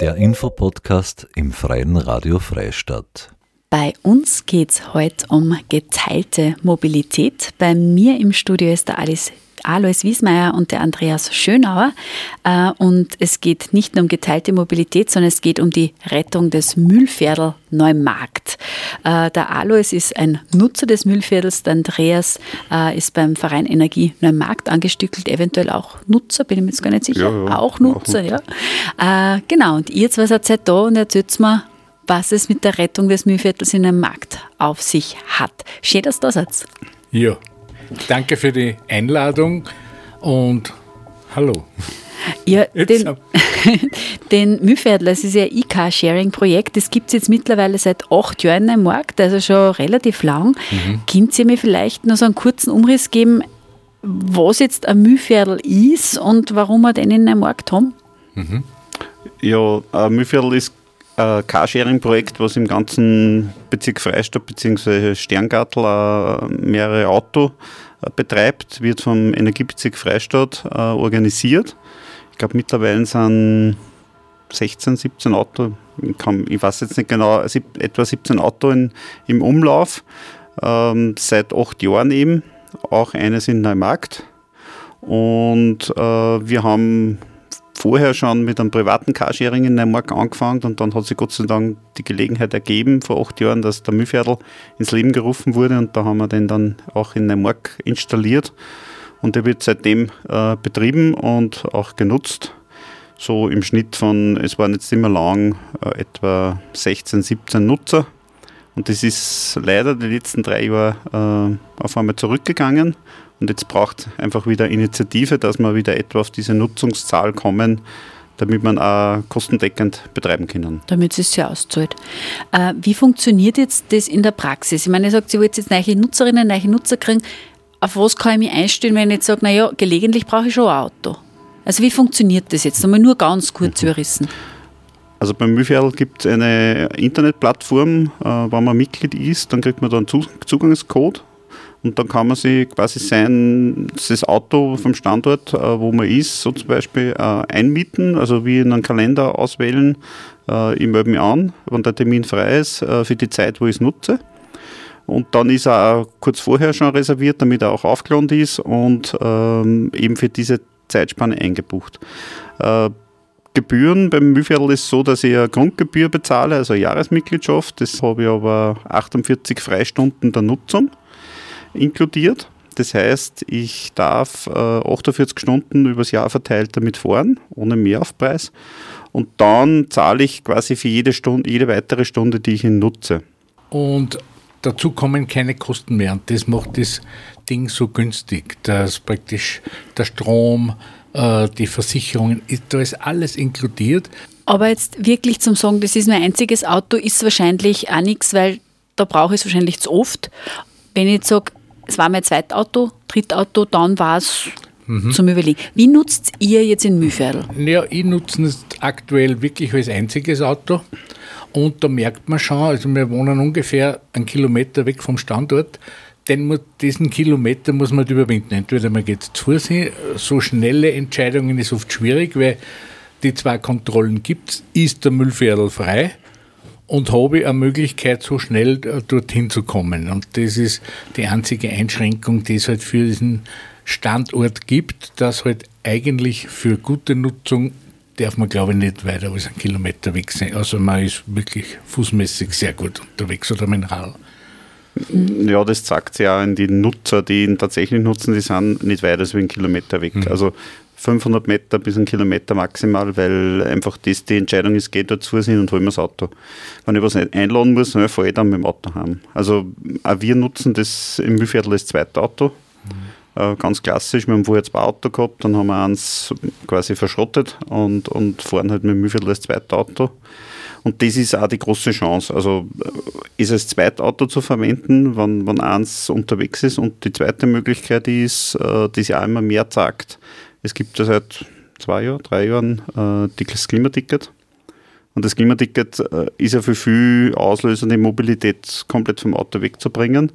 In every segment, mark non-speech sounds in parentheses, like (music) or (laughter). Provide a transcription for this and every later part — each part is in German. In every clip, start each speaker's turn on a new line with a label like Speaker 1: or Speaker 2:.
Speaker 1: Der Infopodcast im Freien Radio Freistadt.
Speaker 2: Bei uns geht es heute um geteilte Mobilität. Bei mir im Studio ist der Alice Alois Wiesmeier und der Andreas Schönauer. Äh, und es geht nicht nur um geteilte Mobilität, sondern es geht um die Rettung des Mühlviertel Neumarkt. Äh, der Alois ist ein Nutzer des Mühlviertels, der Andreas äh, ist beim Verein Energie Neumarkt angestückelt, eventuell auch Nutzer, bin ich mir jetzt gar nicht sicher. Ja, ja, auch Nutzer, auch ja. Genau, und ihr zwei seid da und erzählt mir, was es mit der Rettung des Mühlviertels in einem Markt auf sich hat. Schön, dass du da seid.
Speaker 3: Ja, Danke für die Einladung und hallo.
Speaker 2: Ja, den, (laughs) den Mühlviertel, das ist ja ein E-Car-Sharing-Projekt, das gibt es jetzt mittlerweile seit acht Jahren im Markt, also schon relativ lang. Mhm. Könnt ihr mir vielleicht noch so einen kurzen Umriss geben, was jetzt ein Mühlviertel ist und warum wir den in einem Markt haben?
Speaker 4: Mhm. Ja, ein Mühlviertel ist ein Carsharing-Projekt, was im ganzen Bezirk Freistadt bzw. Sterngartel äh, mehrere Auto äh, betreibt, wird vom Energiebezirk Freistadt äh, organisiert. Ich glaube, mittlerweile sind 16, 17 Auto, ich weiß jetzt nicht genau, etwa 17 Auto in, im Umlauf. Ähm, seit acht Jahren eben, auch eines in Neumarkt. Und äh, wir haben vorher schon mit einem privaten Carsharing in Neumark angefangen und dann hat sich Gott sei Dank die Gelegenheit ergeben, vor acht Jahren, dass der Mühlviertel ins Leben gerufen wurde und da haben wir den dann auch in Neumark installiert und der wird seitdem äh, betrieben und auch genutzt. So im Schnitt von, es waren jetzt immer lang, äh, etwa 16, 17 Nutzer. Und das ist leider die letzten drei Jahre äh, auf einmal zurückgegangen. Und jetzt braucht einfach wieder Initiative, dass wir wieder etwa auf diese Nutzungszahl kommen, damit man auch kostendeckend betreiben können.
Speaker 2: Damit es sich auszahlt. Äh, wie funktioniert jetzt das in der Praxis? Ich meine, ihr sagt, ihr wollt jetzt neue Nutzerinnen, neue Nutzer kriegen. Auf was kann ich mich einstellen, wenn ich jetzt sage, naja, gelegentlich brauche ich schon ein Auto? Also wie funktioniert das jetzt? Nochmal nur ganz kurz mhm. überrissen.
Speaker 4: Also beim Mühlviertel gibt es eine Internetplattform, äh, wenn man Mitglied ist, dann kriegt man da einen Zugangscode und dann kann man sich quasi sein, das Auto vom Standort, äh, wo man ist, so zum Beispiel äh, einmieten, also wie in einen Kalender auswählen, äh, ich melde mich an, wenn der Termin frei ist, für die Zeit, wo ich es nutze. Und dann ist er auch kurz vorher schon reserviert, damit er auch aufgeladen ist und ähm, eben für diese Zeitspanne eingebucht. Gebühren beim Mühlviertel ist so, dass ich eine Grundgebühr bezahle, also eine Jahresmitgliedschaft. Das habe ich aber 48 Freistunden der Nutzung inkludiert. Das heißt, ich darf äh, 48 Stunden übers Jahr verteilt damit fahren, ohne Mehraufpreis. Und dann zahle ich quasi für jede Stunde, jede weitere Stunde, die ich ihn nutze.
Speaker 3: Und dazu kommen keine Kosten mehr. Und das macht das Ding so günstig, dass praktisch der Strom, äh, die Versicherungen, da ist alles inkludiert.
Speaker 2: Aber jetzt wirklich zum Sagen, das ist mein einziges Auto, ist wahrscheinlich auch nichts, weil da brauche ich es wahrscheinlich zu oft. Wenn ich jetzt sage, es war mein Zweitauto, Drittauto, dann war es mhm. zum Überlegen. Wie nutzt ihr jetzt in Mühlviertel?
Speaker 3: Ja, ich nutze es aktuell wirklich als einziges Auto. Und da merkt man schon, also wir wohnen ungefähr einen Kilometer weg vom Standort, denn diesen Kilometer muss man überwinden. Entweder man geht zu Fuß so schnelle Entscheidungen ist oft schwierig, weil die zwei Kontrollen gibt es, ist der Müllviertel frei und habe eine Möglichkeit, so schnell äh, dorthin zu kommen. Und das ist die einzige Einschränkung, die es halt für diesen Standort gibt, dass halt eigentlich für gute Nutzung darf man, glaube ich, nicht weiter als einen Kilometer weg sein. Also man ist wirklich fußmäßig sehr gut unterwegs oder mit Rad.
Speaker 4: Ja, das zeigt sich ja in die Nutzer, die ihn tatsächlich nutzen, die sind nicht weiter als einen Kilometer weg. Mhm. Also 500 Meter bis ein Kilometer maximal, weil einfach das die Entscheidung ist, geht dort zu und holen wir das Auto. Wenn ich was einladen muss, dann fahre ich dann mit dem Auto heim. Also auch wir nutzen das im Mühlviertel als zweites Auto. Mhm. Äh, ganz klassisch, wir haben vorher zwei Auto gehabt, dann haben wir eins quasi verschrottet und, und fahren halt mit dem Mühlviertel als zweites Auto. Und das ist auch die große Chance. Also äh, ist als Zweitauto zu verwenden, wenn, wenn eins unterwegs ist. Und die zweite Möglichkeit ist, äh, die sich auch immer mehr zeigt, es gibt ja seit zwei Jahren, drei Jahren äh, das Klimaticket. Und das Klimaticket äh, ist ja für viel Auslöser, die Mobilität komplett vom Auto wegzubringen.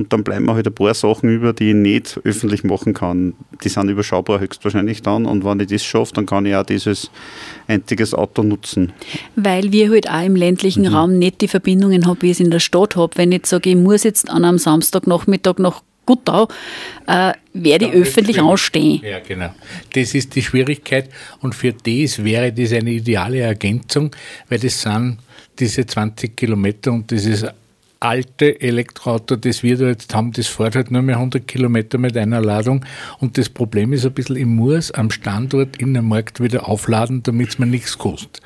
Speaker 4: Und dann bleiben mir halt ein paar Sachen über, die ich nicht öffentlich machen kann. Die sind überschaubar höchstwahrscheinlich dann und wenn ich das schaffe, dann kann ich auch dieses einziges Auto nutzen.
Speaker 2: Weil wir halt auch im ländlichen mhm. Raum nicht die Verbindungen haben, wie ich es in der Stadt habe. Wenn ich sage, ich muss jetzt an einem Samstagnachmittag nach Guttau, äh, werde ich öffentlich anstehen.
Speaker 3: Ja, genau. Das ist die Schwierigkeit und für das wäre das eine ideale Ergänzung, weil das sind diese 20 Kilometer und dieses alte Elektroauto, das wir da jetzt haben, das fährt halt nur mehr 100 Kilometer mit einer Ladung. Und das Problem ist ein bisschen, ich muss am Standort in der Markt wieder aufladen, damit es mir nichts kostet.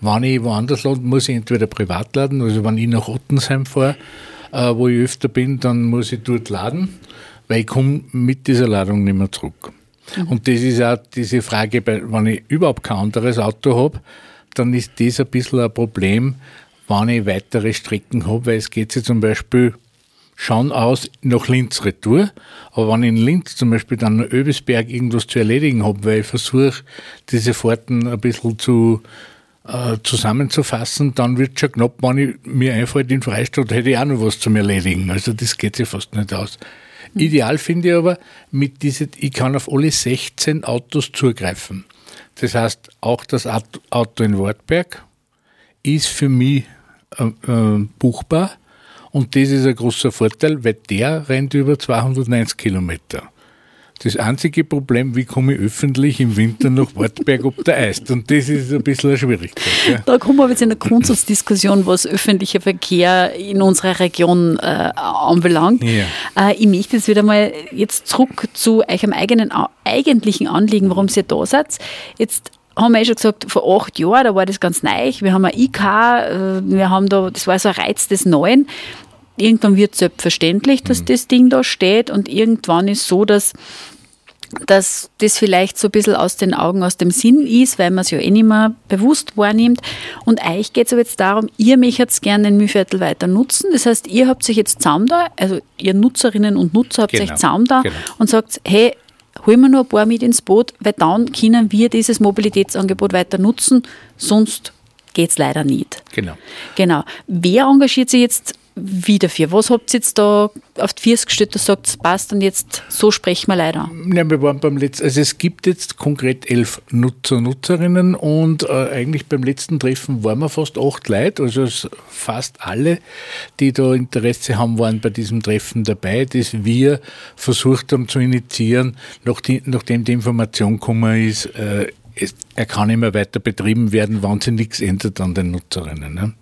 Speaker 3: Wenn ich woanders lade, muss ich entweder privat laden, also wenn ich nach Ottensheim fahre, äh, wo ich öfter bin, dann muss ich dort laden, weil ich komme mit dieser Ladung nicht mehr zurück. Mhm. Und das ist auch diese Frage, wenn ich überhaupt kein anderes Auto habe, dann ist das ein bisschen ein Problem, wenn ich weitere Strecken habe, weil es geht sich zum Beispiel schon aus nach Linz retour. Aber wenn ich in Linz zum Beispiel dann nach Öbesberg irgendwas zu erledigen habe, weil ich versuche, diese Fahrten ein bisschen zu äh, zusammenzufassen, dann wird schon knapp, wenn ich mir einfällt, in Freistadt hätte ich auch noch was zum Erledigen. Also das geht sich fast nicht aus. Mhm. Ideal finde ich aber, mit diese, ich kann auf alle 16 Autos zugreifen. Das heißt, auch das Auto in Wartberg ist für mich äh, äh, buchbar und das ist ein großer Vorteil, weil der rennt über 290 Kilometer. Das einzige Problem, wie komme ich öffentlich im Winter nach Wartberg ob der Eis? Und das ist ein bisschen eine Schwierigkeit. Ja.
Speaker 2: Da kommen wir jetzt in eine Grundsatzdiskussion, was öffentlicher Verkehr in unserer Region äh, anbelangt. Ja. Äh, ich möchte jetzt wieder mal jetzt zurück zu eurem eigenen eigentlichen Anliegen, warum ihr da seid. Jetzt haben wir eh schon gesagt, vor acht Jahren, da war das ganz neu. Wir haben ein IK, äh, wir haben da, das war so ein Reiz des Neuen irgendwann wird selbstverständlich, dass mhm. das Ding da steht und irgendwann ist so, dass dass das vielleicht so ein bisschen aus den Augen, aus dem Sinn ist, weil man es ja eh nicht mehr bewusst wahrnimmt. Und euch geht es aber jetzt darum, ihr möchtet gerne den Mühlviertel weiter nutzen. Das heißt, ihr habt sich jetzt zusammen da, also ihr Nutzerinnen und Nutzer habt genau. euch zusammen da genau. und sagt, hey, holen wir noch ein paar mit ins Boot, weil dann können wir dieses Mobilitätsangebot weiter nutzen, sonst geht es leider nicht.
Speaker 3: Genau.
Speaker 2: Genau. Wer engagiert sich jetzt wie dafür? Was habt ihr jetzt da auf die Füße gestellt, dass sagt, es passt und jetzt so sprechen wir leider?
Speaker 3: Ja, wir waren beim letzten, also es gibt jetzt konkret elf Nutzer, Nutzerinnen und äh, eigentlich beim letzten Treffen waren wir fast acht Leute, also fast alle, die da Interesse haben, waren bei diesem Treffen dabei, das wir versucht haben zu initiieren, nachdem die Information gekommen ist, äh, es, er kann immer weiter betrieben werden, wenn sich nichts ändert an den Nutzerinnen. Ne?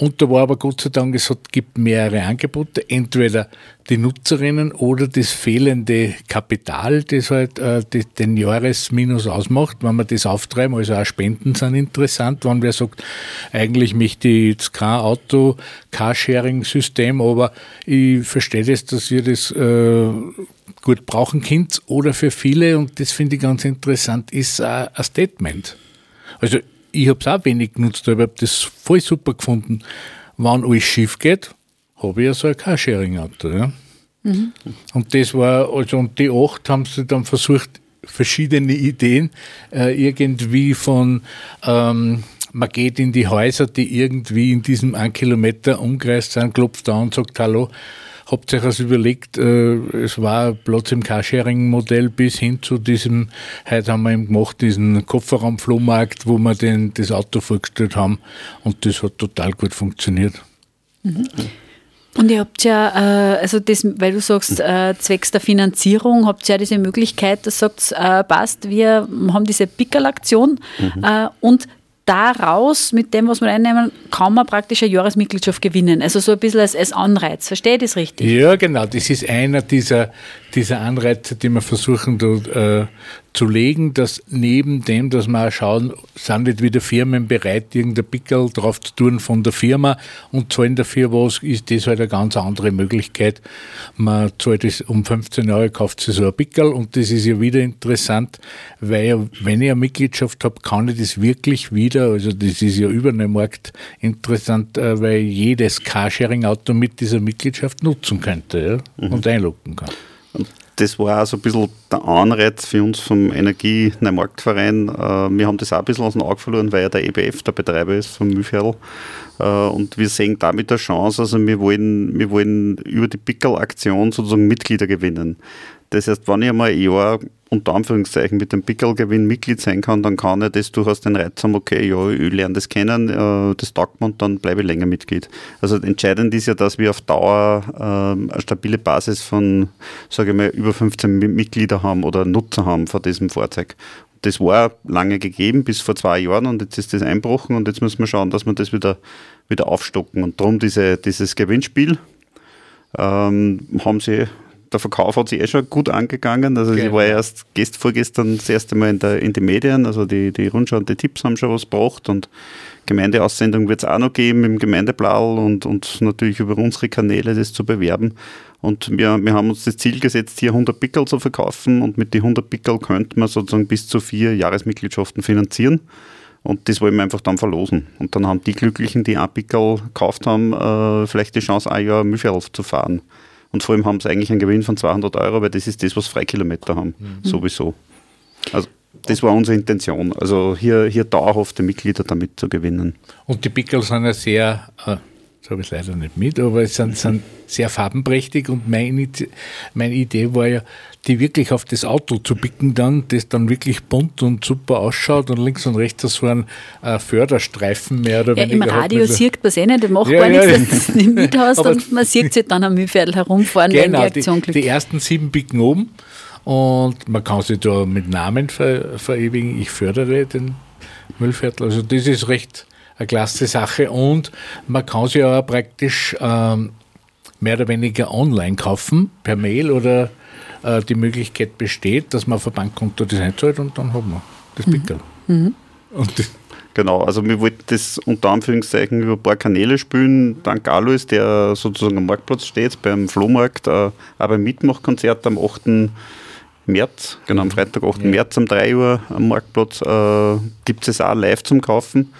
Speaker 3: Und da war aber Gott sei Dank, es hat, gibt mehrere Angebote, entweder die Nutzerinnen oder das fehlende Kapital, das halt äh, die, den Jahresminus ausmacht, wenn wir das auftreiben, also auch Spenden sind interessant, wenn wer sagt, eigentlich möchte ich jetzt kein Auto, Carsharing-System, aber ich verstehe das, dass ihr das äh, gut brauchen könnt oder für viele, und das finde ich ganz interessant, ist ein Statement. Also ich habe es auch wenig genutzt, aber ich habe das voll super gefunden. Wenn alles schief geht, habe ich ja so ein Carsharing-Auto. Ja? Mhm. Und das war, also und die acht haben sie dann versucht, verschiedene Ideen äh, irgendwie von ähm, man geht in die Häuser, die irgendwie in diesem 1 Kilometer Umkreis sind, klopft da und sagt Hallo, habt ihr euch das überlegt, äh, es war Platz im Carsharing-Modell bis hin zu diesem, heute haben wir eben gemacht, diesen Kofferraumflohmarkt, wo wir den, das Auto vorgestellt haben und das hat total gut funktioniert.
Speaker 2: Mhm. Und ihr habt ja, äh, also das, weil du sagst, äh, zwecks der Finanzierung habt ihr ja diese Möglichkeit, dass sagt, äh, passt, wir haben diese Pickerl-Aktion mhm. äh, und daraus, mit dem, was wir einnehmen, kann man praktisch eine Jahresmitgliedschaft gewinnen. Also so ein bisschen als, als Anreiz. Verstehe ich das richtig?
Speaker 3: Ja, genau. Das ist einer dieser, dieser Anreize, die wir versuchen äh, zu legen, dass neben dem, dass wir auch schauen, sind nicht wieder Firmen bereit, irgendein Pickel drauf zu tun von der Firma und zahlen dafür was, ist das halt eine ganz andere Möglichkeit. Man zahlt es um 15 Euro, kauft sich so ein Pickel und das ist ja wieder interessant, weil wenn ich eine Mitgliedschaft habe, kann ich das wirklich wieder, also das ist ja über den Markt interessant, äh, weil jedes Carsharing-Auto mit dieser Mitgliedschaft nutzen könnte ja, mhm. und einloggen kann.
Speaker 4: das war auch so ein bisschen der Anreiz für uns vom Energie-Marktverein. Äh, wir haben das auch ein bisschen aus dem Auge verloren, weil ja der EBF der Betreiber ist vom Mühlviertel. Äh, und wir sehen damit eine Chance, also wir wollen, wir wollen über die Pickel-Aktion sozusagen Mitglieder gewinnen. Das heißt, wenn ich einmal ein Jahr unter Anführungszeichen mit dem Pickelgewinn Mitglied sein kann, dann kann ich das durchaus den Reiz haben, okay, ja, ich lerne das kennen, äh, das taugt mir und dann bleibe ich länger Mitglied. Also entscheidend ist ja, dass wir auf Dauer äh, eine stabile Basis von, sage ich mal, über 15 Mitglieder haben oder Nutzer haben von diesem Fahrzeug. Das war lange gegeben, bis vor zwei Jahren und jetzt ist das einbrochen und jetzt müssen wir schauen, dass wir das wieder, wieder aufstocken. Und darum diese, dieses Gewinnspiel ähm, haben sie der Verkauf hat sich eh schon gut angegangen. Also okay. ich war erst gest, vorgestern das erste Mal in, der, in den Medien, also die, die Rundschau und die Tipps haben schon was gebracht und Gemeindeaussendung wird es auch noch geben im Gemeindeblau und, und natürlich über unsere Kanäle das zu bewerben. Und wir, wir haben uns das Ziel gesetzt, hier 100 Pickel zu verkaufen und mit den 100 Pickel könnte man sozusagen bis zu vier Jahresmitgliedschaften finanzieren. Und das wollen wir einfach dann verlosen. Und dann haben die Glücklichen, die ein Pickel gekauft haben, äh, vielleicht die Chance, ein Jahr Mühlviertel zu fahren. Und vor allem haben sie eigentlich einen Gewinn von 200 Euro, weil das ist das, was Freikilometer haben, mhm. sowieso. Also das war unsere Intention, also hier, hier dauerhafte Mitglieder damit zu gewinnen.
Speaker 3: Und die Pickel sind ja sehr, äh, das habe ich leider nicht mit, aber es sind, sind sehr farbenprächtig und meine, meine Idee war ja, die wirklich auf das Auto zu picken dann, das dann wirklich bunt und super ausschaut und links und rechts so ein äh, Förderstreifen mehr oder
Speaker 2: ja,
Speaker 3: weniger.
Speaker 2: Im Radio sieht man es eh nicht, das macht ja, gar ja, nichts, dass du es nicht mit (laughs) hast und man sieht sie dann am Mühlviertel herumfahren,
Speaker 3: genau, wenn die Aktion die, die ersten sieben picken oben und man kann sich da mit Namen ver, verewigen. Ich fördere den Müllviertel. Also das ist recht eine klasse Sache und man kann sie auch praktisch ähm, mehr oder weniger online kaufen, per Mail oder äh, die Möglichkeit besteht, dass man auf ein Bankkonto das einzahlt und dann hat man das mhm. Pickel. Mhm.
Speaker 4: Genau, also wir wollten das unter Anführungszeichen über ein paar Kanäle spielen. Dank Alois, der sozusagen am Marktplatz steht, beim Flohmarkt, äh, auch beim Mitmachkonzert am 8. März, genau am mhm. Freitag, 8. Ja. März um 3 Uhr am Marktplatz, äh, gibt es auch live zum Kaufen.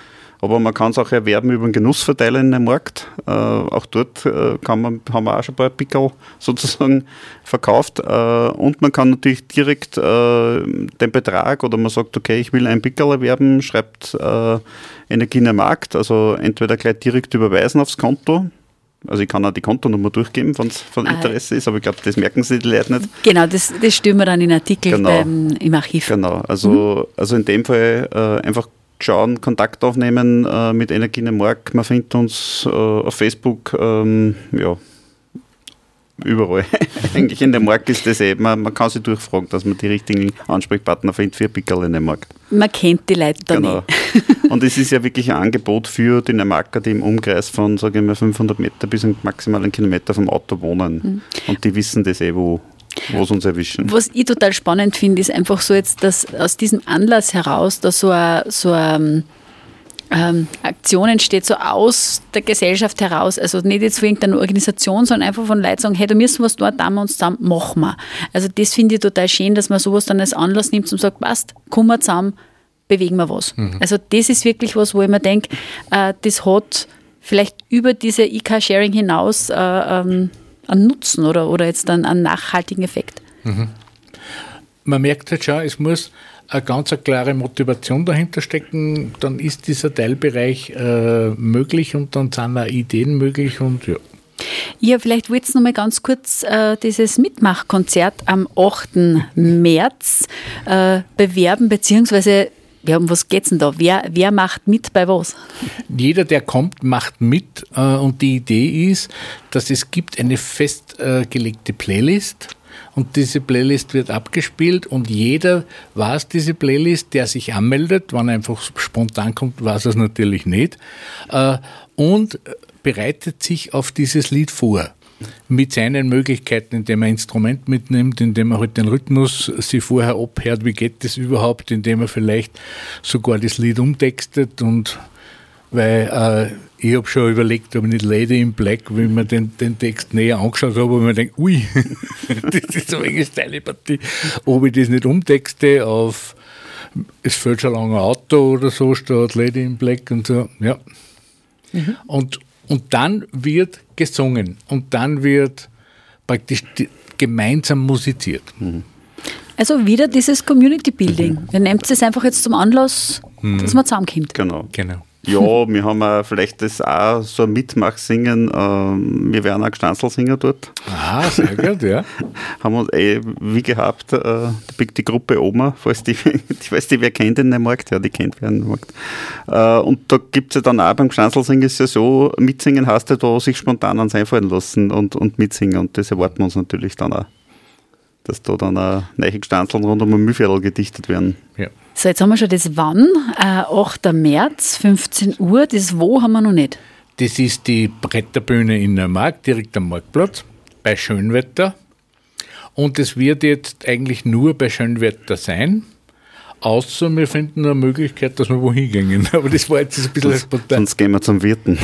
Speaker 4: Aber man kann es auch erwerben über einen Genussverteiler in den Markt. Äh, auch dort äh, kann man, haben wir auch schon ein paar Pickel (laughs) sozusagen verkauft. Äh, und man kann natürlich direkt äh, den Betrag oder man sagt, okay, ich will ein Pickel erwerben, schreibt äh, Energie in den Markt, also entweder gleich direkt überweisen aufs Konto. Also ich kann auch die Kontonummer durchgeben, wenn es von ah. Interesse ist, aber ich glaube, das merken Sie die Leute nicht.
Speaker 2: Genau, das, das stimmen wir dann in Artikel genau. beim, im Archiv.
Speaker 4: Genau, also, mhm. also in dem Fall äh, einfach schauen, Kontakt aufnehmen äh, mit Energie im Markt. Man findet uns äh, auf Facebook, ähm, ja, überall. (laughs) Eigentlich in der Markt ist das eben, man, man, kann sich durchfragen, dass man die richtigen Ansprechpartner findet für Pickel in der Markt.
Speaker 2: Man kennt die Leute da genau.
Speaker 4: nicht. (laughs) Und es ist ja wirklich ein Angebot für die Marker, die im Umkreis von, sage ich mal, 500 Meter bis maximal einen Kilometer vom Auto wohnen. Mhm. Und die wissen das eh, wo, wo es uns erwischen.
Speaker 2: Was ich total spannend finde, ist einfach so jetzt, dass aus diesem Anlass heraus da so eine, so eine ähm, Aktion entsteht, so aus der Gesellschaft heraus, also nicht jetzt von irgendeiner Organisation, sondern einfach von Leuten sagen, hey, da müssen wir was tun, da wir uns zusammen, machen wir. Also das finde ich total schön, dass man sowas dann als Anlass nimmt und sagt, passt, kommen wir zusammen, bewegen wir was. Mhm. Also das ist wirklich was, wo ich mir denke, äh, das hat vielleicht über diese E-Car-Sharing hinaus äh, ähm, an Nutzen oder, oder jetzt dann einen nachhaltigen Effekt. Mhm.
Speaker 3: Man merkt halt schon, es muss eine ganz eine klare Motivation dahinter stecken, dann ist dieser Teilbereich äh, möglich und dann sind auch Ideen möglich und ja.
Speaker 2: Ja, vielleicht wollt ihr noch mal ganz kurz äh, dieses Mitmachkonzert am 8. März äh, bewerben, beziehungsweise ja, um was geht es denn da? Wer, wer macht mit bei was?
Speaker 3: Jeder, der kommt, macht mit. Äh, und die Idee ist, dass es gibt eine festgelegte Playlist und diese Playlist wird abgespielt und jeder weiß diese Playlist, der sich anmeldet, wenn er einfach spontan kommt, weiß er es natürlich nicht äh, und bereitet sich auf dieses Lied vor mit seinen Möglichkeiten, indem er ein Instrument mitnimmt, indem er halt den Rhythmus sich vorher abhört, wie geht das überhaupt, indem er vielleicht sogar das Lied umtextet und weil äh, ich habe schon überlegt, ob ich nicht Lady in Black, wenn mir den, den Text näher angeschaut habe, und mir denke, ui, (laughs) das ist so eine steile Partie, ob ich das nicht umtexte auf es fällt schon lange Auto oder so, statt Lady in Black und so, ja. Mhm. Und, und dann wird gesungen und dann wird praktisch gemeinsam musiziert.
Speaker 2: Also wieder dieses Community Building. Ihr nehmt es einfach jetzt zum Anlass, dass man zusammenkommt.
Speaker 4: Genau.
Speaker 3: Genau.
Speaker 4: Ja, wir haben auch vielleicht das auch so ein Mitmachsingen. Ähm, wir werden auch Gestanzelsinger dort.
Speaker 3: Ah, sehr gut, ja. (laughs)
Speaker 4: Haben uns eh, wie gehabt, äh, die, die Gruppe Oma, falls die, (laughs) ich weiß, die wer kennt dem Markt, ja, die kennt wer in dem Markt. Äh, und da gibt es ja dann auch beim Gestanzelsingen ist ja so, mitsingen heißt ja da sich spontan ans einfallen lassen und, und mitsingen und das erwarten wir uns natürlich dann auch. Dass da dann auch neue Gestanzeln rund um ein Mühlviertel gedichtet werden.
Speaker 3: ja.
Speaker 2: So, jetzt haben wir schon das Wann, äh, 8. März, 15 Uhr. Das Wo haben wir noch nicht.
Speaker 3: Das ist die Bretterbühne in Neumarkt, direkt am Marktplatz, bei Schönwetter. Und es wird jetzt eigentlich nur bei Schönwetter sein. Außer wir finden eine Möglichkeit, dass wir wohin gehen. (laughs) Aber das war jetzt ein bisschen spontan.
Speaker 4: Sonst gehen wir zum Wirten.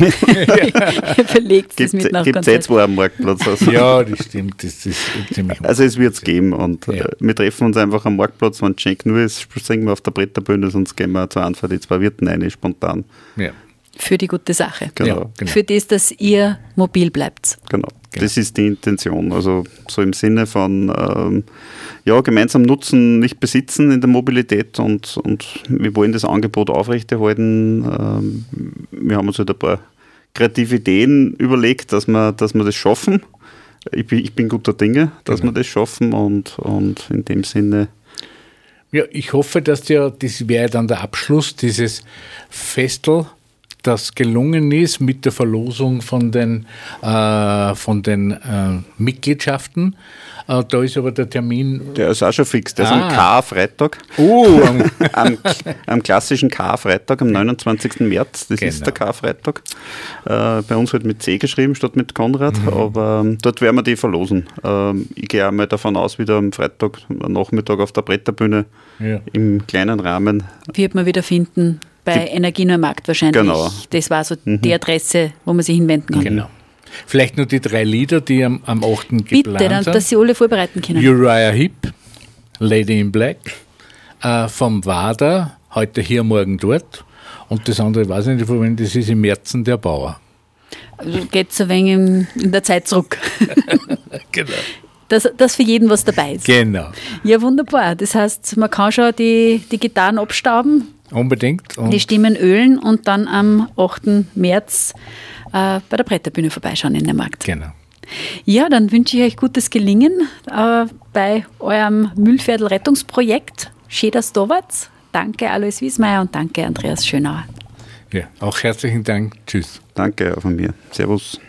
Speaker 2: Verlegt es
Speaker 4: Gibt
Speaker 2: mit nach
Speaker 4: es eh
Speaker 2: Konzert.
Speaker 4: zwei am Marktplatz. Also.
Speaker 3: Ja, das stimmt. Das ist ziemlich
Speaker 4: Also es wird es geben und
Speaker 3: Ja.
Speaker 4: äh, wir treffen uns einfach am Marktplatz, wenn es schenk nur ist, singen wir auf der Bretterbühne, sonst gehen wir zu einem von die zwei Wirten rein, spontan.
Speaker 3: ja.
Speaker 2: Für die gute Sache.
Speaker 4: Genau,
Speaker 3: Ja, genau.
Speaker 2: Für das, dass ihr mobil bleibt.
Speaker 4: genau. Das ist die Intention. Also so im Sinne von ähm, ja, gemeinsam nutzen, nicht besitzen in der Mobilität und, und wir wollen das Angebot aufrechterhalten. Ähm, wir haben uns halt ein paar kreative Ideen überlegt, dass wir, dass wir das schaffen. Ich bin, ich bin guter Dinge, dass wir das schaffen und, und in dem Sinne
Speaker 3: Ja, ich hoffe, dass ja, das wäre dann der Abschluss dieses Festel, das gelungen ist mit der Verlosung von den, äh, von den äh, Mitgliedschaften. Äh, da ist aber der Termin.
Speaker 4: Der ist auch schon fix. Der ist
Speaker 3: Ah.
Speaker 4: am K-Freitag. (laughs)
Speaker 3: Oh, am-
Speaker 4: Am, am klassischen K-Freitag, am 29. März. Das ist
Speaker 3: Genau.
Speaker 4: der K-Freitag. Äh, bei uns wird mit C geschrieben statt mit Konrad.
Speaker 3: Mhm.
Speaker 4: Aber ähm, dort werden wir die verlosen. Ähm, ich gehe auch mal davon aus, wieder am Freitag Nachmittag auf der Bretterbühne
Speaker 3: ja.
Speaker 4: im kleinen Rahmen.
Speaker 2: Wird man wieder finden bei Energie Neumarkt wahrscheinlich.
Speaker 4: Genau.
Speaker 2: Das war so die Adresse, wo man sich hinwenden kann.
Speaker 3: Genau. Vielleicht nur die drei Lieder, die am, am 8.
Speaker 2: Bitte,
Speaker 3: geplant
Speaker 2: dann,
Speaker 3: sind.
Speaker 2: dass Sie alle vorbereiten können.
Speaker 3: Uriah Heep, Lady in Black, äh, vom WADA, heute hier, morgen dort. Und das andere weiß ich nicht, von wem das ist im Märzen der Bauer.
Speaker 2: Also geht es ein wenig in, in der Zeit zurück. (laughs)
Speaker 3: Genau.
Speaker 2: Dass, dass für jeden was dabei ist.
Speaker 3: Genau.
Speaker 2: Ja, wunderbar. Das heißt, man kann schon die, die Gitarren abstauben,
Speaker 3: Unbedingt. Und
Speaker 2: die Stimmen ölen und dann am 8. März äh, bei der Bretterbühne vorbeischauen in der Markt.
Speaker 3: genau.
Speaker 2: Ja, dann wünsche ich euch gutes Gelingen äh, bei eurem Müllviertel-Rettungsprojekt. Da wart. Danke, Alois Wiesmeier und danke, Andreas Schönauer.
Speaker 3: Ja, auch herzlichen Dank. Tschüss.
Speaker 4: Danke auch von mir. Servus.